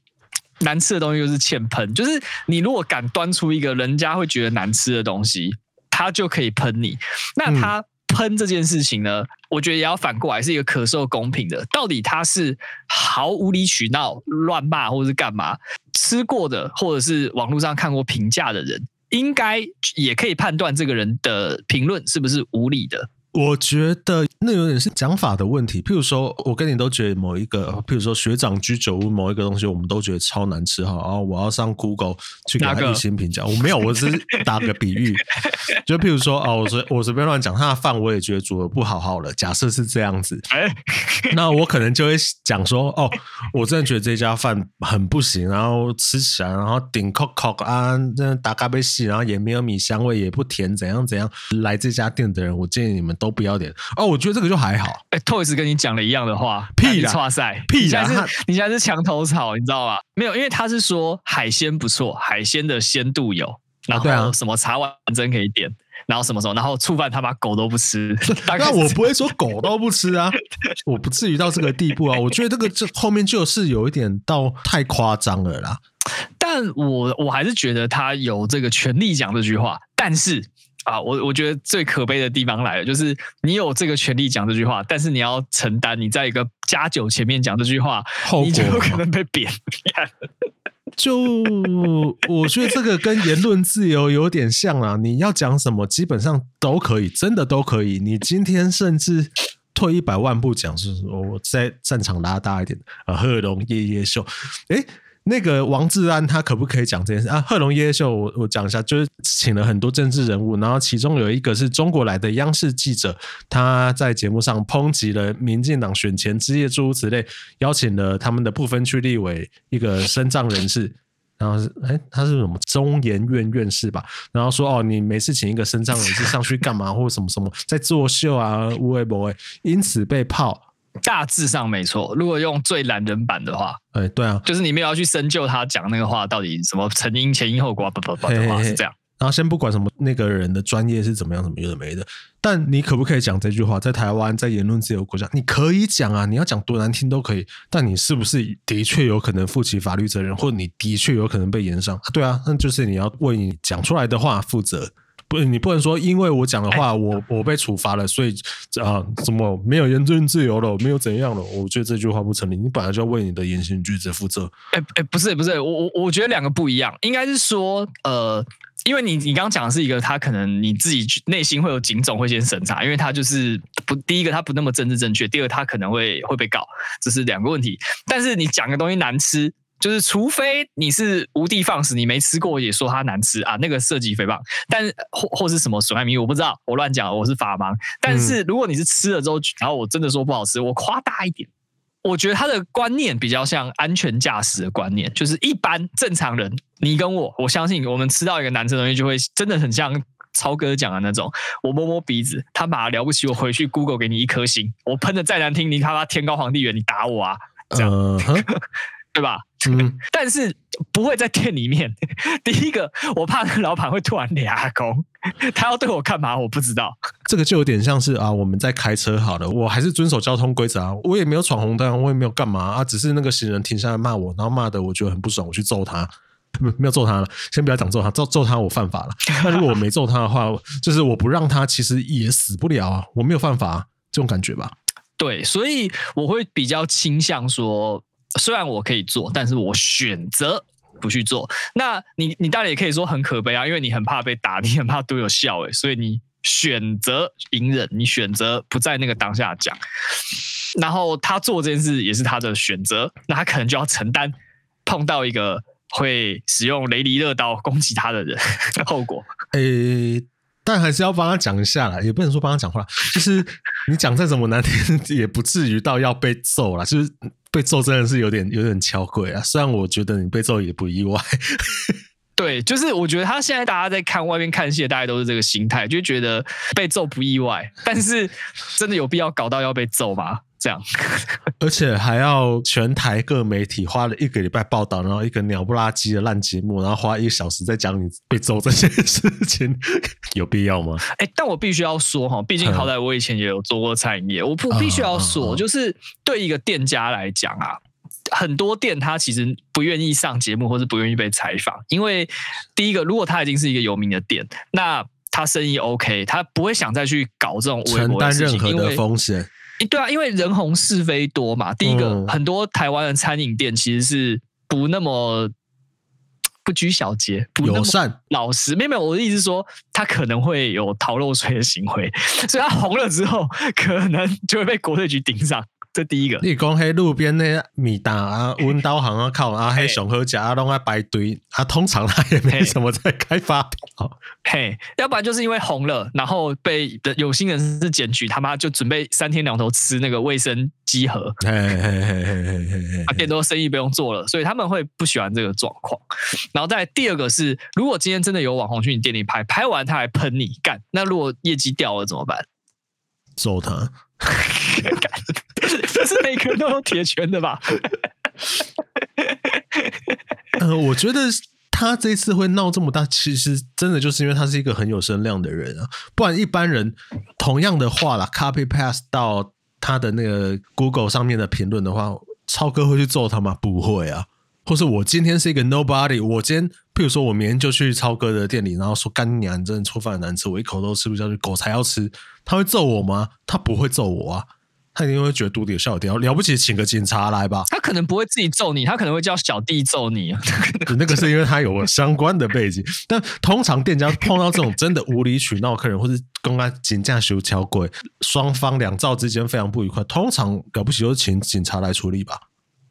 难吃的东西就是欠喷，就是你如果敢端出一个人家会觉得难吃的东西，他就可以喷你。那他。嗯喷这件事情呢，我觉得也要反过来是一个可受公平的。到底他是毫无理取闹、乱骂，或者是干嘛？吃过的，或者是网络上看过评价的人，应该也可以判断这个人的评论是不是无理的。我觉得那有点是讲法的问题。譬如说，我跟你都觉得某一个，譬如说学长居酒屋某一个东西，我们都觉得超难吃哈。然后我要上 Google 去给他一星评价，我没有，我只是打个比喻。*laughs* 就譬如说啊，我随我随便乱讲，他的饭我也觉得煮的不好好了。假设是这样子，*laughs* 那我可能就会讲说，哦，我真的觉得这家饭很不行，然后吃起来，然后顶 cock cock 啊，那打咖啡细，然后也没有米香味，也不甜，怎样怎样。来这家店的人，我建议你们。都不要点哦，我觉得这个就还好。哎、欸、，Toys 跟你讲了一样的话，屁啦，哇塞，屁啦，你现在是，你现在是墙头草，你知道吗？没有，因为他是说海鲜不错，海鲜的鲜度有，然后什么茶碗蒸可以点，然后什么什么，然后醋饭他把狗都不吃。*laughs* 那我不会说狗都不吃啊，*laughs* 我不至于到这个地步啊。我觉得这个这后面就是有一点到太夸张了啦。但我我还是觉得他有这个权利讲这句话，但是。啊，我我觉得最可悲的地方来了，就是你有这个权利讲这句话，但是你要承担你在一个加酒前面讲这句话，后你就有可能被扁。*laughs* 就我觉得这个跟言论自由有点像啊，你要讲什么基本上都可以，真的都可以。你今天甚至退一百万步讲，是说我在战场拉大一点啊，贺龙夜夜秀，诶那个王志安他可不可以讲这件事？啊？贺龙夜秀，我我讲一下，就是请了很多政治人物，然后其中有一个是中国来的央视记者，他在节目上抨击了民进党选前之夜诸如此类，邀请了他们的不分区立委一个身障人士，然后是哎他是什么？中研院院士吧，然后说哦你没事请一个身障人士上去干嘛？或者什么什么？在作秀啊无为不为，因此被泡。大致上没错，如果用最懒人版的话，哎，对啊，就是你没有要去深究他讲那个话到底什么成因、前因后果，不不不的话是这样。然后先不管什么那个人的专业是怎么样，怎么有的没的，但你可不可以讲这句话？在台湾，在言论自由国家，你可以讲啊，你要讲多难听都可以。但你是不是的确有可能负起法律责任，或者你的确有可能被延上？对啊，那就是你要为你讲出来的话负责。不，你不能说因为我讲的话，我我被处罚了，所以啊，怎么没有言论自由了，没有怎样了？我觉得这句话不成立。你本来就要为你的言行举止负责。哎哎，不是不是，我我我觉得两个不一样，应该是说，呃，因为你你刚刚讲的是一个，他可能你自己内心会有警总会先审查，因为他就是不第一个他不那么政治正确，第二个他可能会会被告，这是两个问题。但是你讲个东西难吃。就是，除非你是无的放矢，你没吃过也说它难吃啊，那个涉及诽谤，但或或是什么损害名誉，我不知道，我乱讲，我是法盲。但是如果你是吃了之后，然后我真的说不好吃，我夸大一点，我觉得他的观念比较像安全驾驶的观念，就是一般正常人，你跟我，我相信我们吃到一个难吃的东西，就会真的很像超哥讲的那种，我摸摸鼻子，他妈了不起，我回去 Google 给你一颗星，我喷的再难听，你他妈天高皇帝远，你打我啊，这样。Uh-huh. *laughs* 对吧？嗯，*laughs* 但是不会在店里面。*laughs* 第一个，我怕那个老板会突然俩工，他要对我干嘛？我不知道。这个就有点像是啊，我们在开车好了，我还是遵守交通规则啊，我也没有闯红灯，我也没有干嘛啊，只是那个行人停下来骂我，然后骂的我觉得很不爽，我去揍他，没没有揍他了，先不要讲揍他，揍揍他我犯法了。那如果我没揍他的话，就是我不让他，其实也死不了啊，我没有犯法啊，这种感觉吧？对，所以我会比较倾向说。虽然我可以做，但是我选择不去做。那你，你当然也可以说很可悲啊，因为你很怕被打，你很怕都有笑诶，所以你选择隐忍，你选择不在那个当下讲。然后他做这件事也是他的选择，那他可能就要承担碰到一个会使用雷迪乐刀攻击他的人的 *laughs* 后果。诶，但还是要帮他讲一下啦，也不能说帮他讲话，就是你讲再怎么难听，也不至于到要被揍啦，就是。被揍真的是有点有点敲鬼啊！虽然我觉得你被揍也不意外，*laughs* 对，就是我觉得他现在大家在看外面看戏，大家都是这个心态，就觉得被揍不意外，但是真的有必要搞到要被揍吗？这样，*laughs* 而且还要全台各媒体花了一个礼拜报道，然后一个鸟不拉几的烂节目，然后花一个小时在讲你被揍这件事情，*laughs* 有必要吗？哎、欸，但我必须要说哈，毕竟好歹我以前也有做过餐饮业，我不必须要说，就是对一个店家来讲啊，很多店他其实不愿意上节目，或是不愿意被采访，因为第一个，如果他已经是一个有名的店，那他生意 OK，他不会想再去搞这种承担任何的风险。对啊，因为人红是非多嘛。第一个，嗯、很多台湾的餐饮店其实是不那么不拘小节，不那么老实。没有没有，我的意思是说，他可能会有逃漏税的行为，所以他红了之后，可能就会被国税局盯上。这第一个，你讲黑路边那米档啊，温刀行啊，靠啊，黑熊和甲啊，拢爱排队啊，通常他也没什么在开发票，嘿，要不然就是因为红了，然后被的有心人士检举，他妈就准备三天两头吃那个卫生鸡盒，嘿嘿嘿嘿嘿嘿嘿，啊，变多生意不用做了，所以他们会不喜欢这个状况。然后再第二个是，如果今天真的有网红去你店里拍，拍完他还喷你干，那如果业绩掉了怎么办？揍他。这 *laughs* 是每个人都有铁拳的吧？呃，我觉得他这次会闹这么大，其实真的就是因为他是一个很有声量的人啊。不然一般人同样的话啦，copy past 到他的那个 Google 上面的评论的话，超哥会去揍他吗？不会啊。或是我今天是一个 nobody，我今天，譬如说我明天就去超哥的店里，然后说干娘，真的做饭难吃，我一口都吃不下去，狗才要吃，他会揍我吗？他不会揍我啊。他一定会觉得肚里有笑点，了不起，请个警察来吧。他可能不会自己揍你，他可能会叫小弟揍你。*laughs* 那个是因为他有相关的背景。但通常店家碰到这种真的无理取闹客人，或是公安警架修桥鬼，双方两造之间非常不愉快，通常了不起就请警察来处理吧。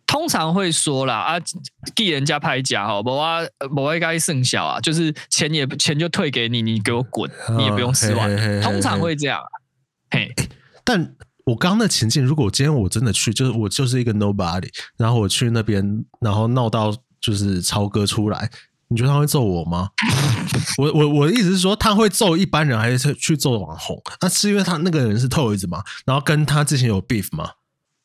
通常会说啦啊，替人家拍假哈，不啊不啊该剩小啊，就是钱也钱就退给你，你给我滚，你也不用失望。哦、通常会这样，嘿，嘿，但。我刚刚的情境，如果今天我真的去，就是我就是一个 nobody，然后我去那边，然后闹到就是超哥出来，你觉得他会揍我吗？我我我的意思是说，他会揍一般人，还是去揍网红？那是因为他那个人是 Toys 吗？然后跟他之前有 beef 吗？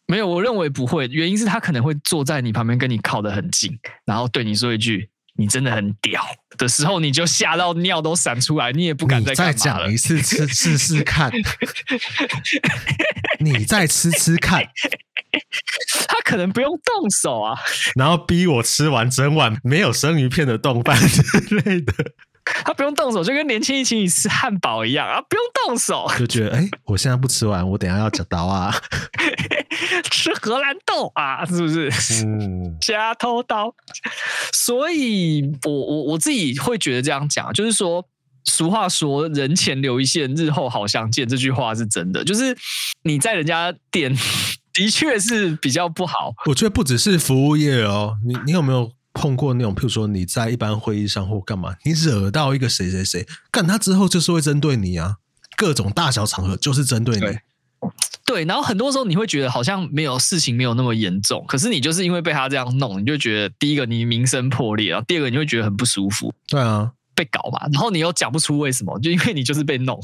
没有，我认为不会，原因是他可能会坐在你旁边，跟你靠得很近，然后对你说一句。你真的很屌的时候，你就吓到尿都闪出来，你也不敢再再讲一次，吃吃吃看。你再吃吃看，他可能不用动手啊，然后逼我吃完整碗没有生鱼片的冻饭之类的。他不用动手，就跟年轻一起吃汉堡一样啊，不用动手，就觉得哎、欸，我现在不吃完，我等下要夹刀啊，*laughs* 吃荷兰豆啊，是不是？嗯，夹偷刀。所以我我我自己会觉得这样讲，就是说，俗话说“人前留一线，日后好相见”，这句话是真的。就是你在人家店 *laughs* 的确是比较不好。我觉得不只是服务业哦，你你有没有？碰过那种，譬如说你在一般会议上或干嘛，你惹到一个谁谁谁，干他之后就是会针对你啊，各种大小场合就是针对你。对，对，然后很多时候你会觉得好像没有事情没有那么严重，可是你就是因为被他这样弄，你就觉得第一个你名声破裂，然后第二个你会觉得很不舒服。对啊，被搞嘛，然后你又讲不出为什么，就因为你就是被弄。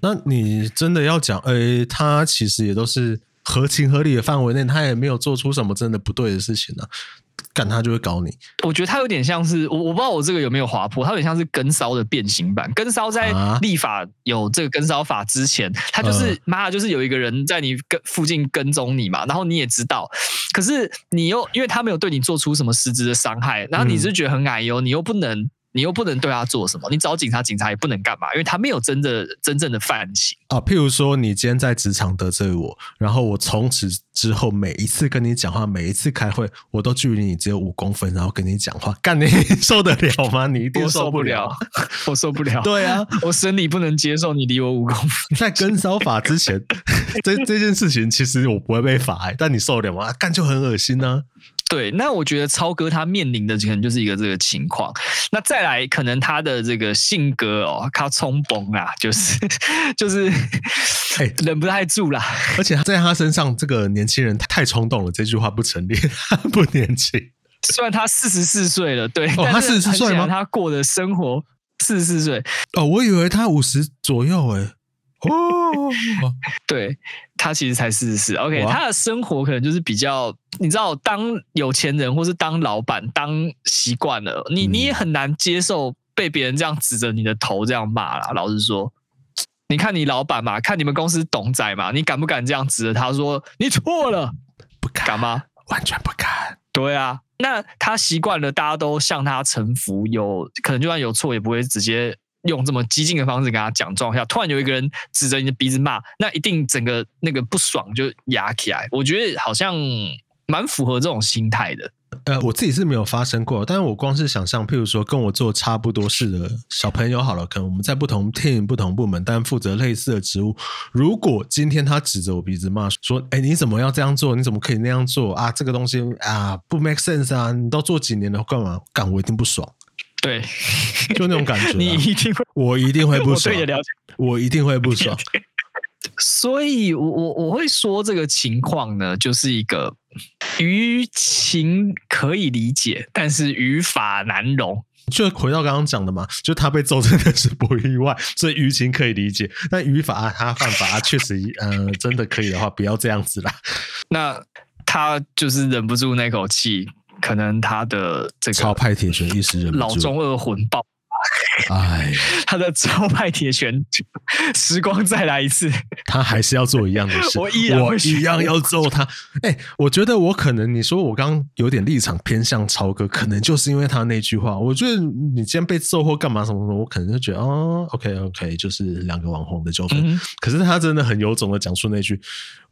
那你真的要讲，诶、欸，他其实也都是合情合理的范围内，他也没有做出什么真的不对的事情呢、啊。干他就会搞你，我觉得他有点像是我，我不知道我这个有没有滑坡，他有点像是跟骚的变形版。跟骚在立法有这个跟骚法之前，他就是妈的，就是有一个人在你跟附近跟踪你嘛，然后你也知道，可是你又因为他没有对你做出什么实质的伤害，然后你是觉得很矮哟，你又不能。你又不能对他做什么，你找警察，警察也不能干嘛，因为他没有真的真正的犯行啊。譬如说，你今天在职场得罪我，然后我从此之后每一次跟你讲话，每一次开会，我都距离你只有五公分，然后跟你讲话，干你 *laughs* 受得了吗？你一定受不了，我受不了。*laughs* 对啊，我生理不能接受你离我五公分。*laughs* 在跟骚法之前，这这件事情其实我不会被罚，但你受得了吗？干就很恶心呢、啊。对，那我觉得超哥他面临的可能就是一个这个情况。那再来，可能他的这个性格哦，他冲崩啊，就是 *laughs* 就是，忍不太住啦。而且在他身上，这个年轻人太冲动了，这句话不成立，*laughs* 他不年轻。虽然他四十四岁了，对，哦，他四十四岁吗？他过的生活四十四岁。哦，我以为他五十左右诶。哦，*laughs* 对，他其实才四十四。OK，他的生活可能就是比较，你知道，当有钱人或是当老板当习惯了，你你也很难接受被别人这样指着你的头这样骂啦。老实说，你看你老板嘛，看你们公司董仔嘛，你敢不敢这样指着他说你错了？不敢，敢吗？完全不敢。对啊，那他习惯了，大家都向他臣服，有可能就算有错也不会直接。用这么激进的方式跟他讲状况下，突然有一个人指着你的鼻子骂，那一定整个那个不爽就压起来。我觉得好像蛮符合这种心态的。呃，我自己是没有发生过，但是我光是想象，譬如说跟我做差不多事的小朋友好了，可能我们在不同 team、不同部门，但负责类似的职务。如果今天他指着我鼻子骂说：“哎，你怎么要这样做？你怎么可以那样做啊？这个东西啊不 make sense 啊！你都做几年了，干嘛干？我一定不爽。”对，*laughs* 就那种感觉、啊。你一定会，我一定会不爽。我，我一定会不爽。所以我，我我会说这个情况呢，就是一个于情可以理解，但是于法难容。就回到刚刚讲的嘛，就他被揍真的是不意外，所以于情可以理解，但于法他犯法，确实，呃，真的可以的话，不要这样子啦。那他就是忍不住那口气。可能他的这个超派铁拳一时忍不住，老中二魂爆，哎，*laughs* 他的超派铁拳，时光再来一次，他还是要做一样的事，*laughs* 我依然我一样要揍他。哎、欸，我觉得我可能你说我刚刚有点立场偏向超哥，可能就是因为他那句话。我觉得你今天被揍或干嘛什么什么，我可能就觉得哦，OK OK，就是两个网红的纠纷。嗯、可是他真的很有种的讲出那句。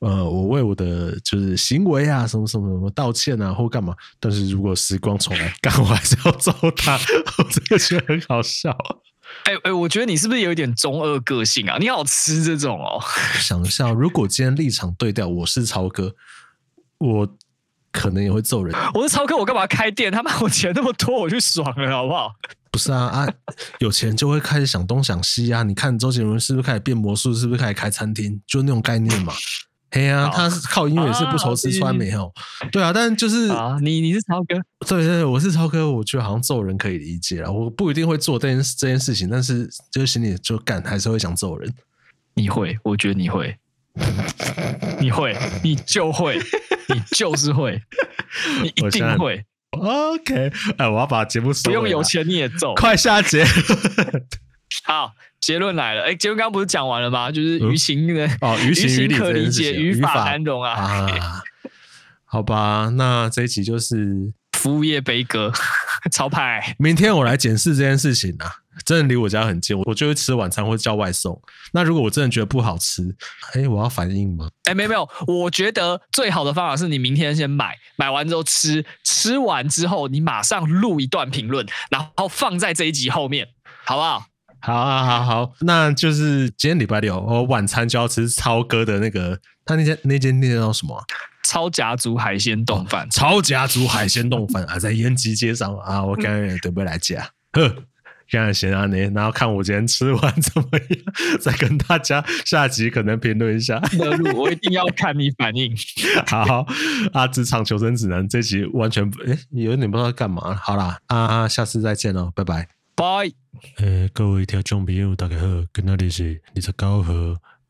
呃，我为我的就是行为啊，什么什么什么道歉啊，或干嘛。但是如果时光重来，干我还是要揍他。*laughs* 我这个觉得很好笑。哎哎，我觉得你是不是有一点中二个性啊？你好吃这种哦。*laughs* 想一下，如果今天立场对调，我是超哥，我可能也会揍人。我是超哥，我干嘛开店？他妈我钱那么多，我去爽了，好不好？*laughs* 不是啊啊，有钱就会开始想东想西啊。你看周杰伦是不是开始变魔术？是不是开始开餐厅？就那种概念嘛。嘿呀、啊，他是靠音乐也是不愁吃穿没有？对啊，但就是啊，你你是超哥，对对对，我是超哥，我觉得好像揍人可以理解了，我不一定会做这件这件事情，但是就是心里就干，还是会想揍人。你会？我觉得你会，你会，你就会，你就是会，你 *laughs* 一定会。OK，哎，我要把节目收了，不用有钱你也揍，快下节。*laughs* 好。结论来了，哎，结论刚刚不是讲完了吗？就是于情的、嗯、哦，于情可理解，语法难容啊，啊。好吧，那这一集就是服务业悲歌，超派。明天我来检视这件事情啊，真的离我家很近，我就会吃晚餐或叫外送。那如果我真的觉得不好吃，哎，我要反应吗？哎，没有没有，我觉得最好的方法是你明天先买，买完之后吃，吃完之后你马上录一段评论，然后放在这一集后面，好不好？好，啊，好，好，那就是今天礼拜六，我晚餐就要吃超哥的那个，他那间那间店叫什么、啊？超甲族海鲜冻饭。超甲族海鲜冻饭 *laughs* 啊，在延吉街上啊，我刚刚也准备来夹。呵，刚刚先啊，你然后看我今天吃完怎么样，*laughs* 再跟大家下集可能评论一下。我一定要看你反应。*laughs* 好，好，啊，职场求生指南这集完全哎，有点不知道干嘛。好啦，啊，下次再见喽，拜拜。拜，诶、各位听众朋友，大家好，今仔日是二十九号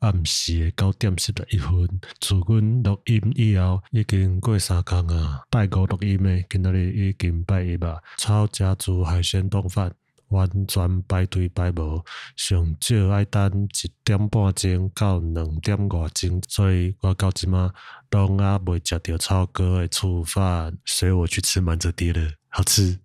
暗时的九点四十一分。自阮录音以后，已经过三天啊，拜五录音诶，今仔日已经拜一吧。超家族海鲜丼饭完全排队排无，上少爱等一点半钟到两点外钟，所以我到即马拢还未食到超哥的醋饭，所以我去吃满折叠了，好吃。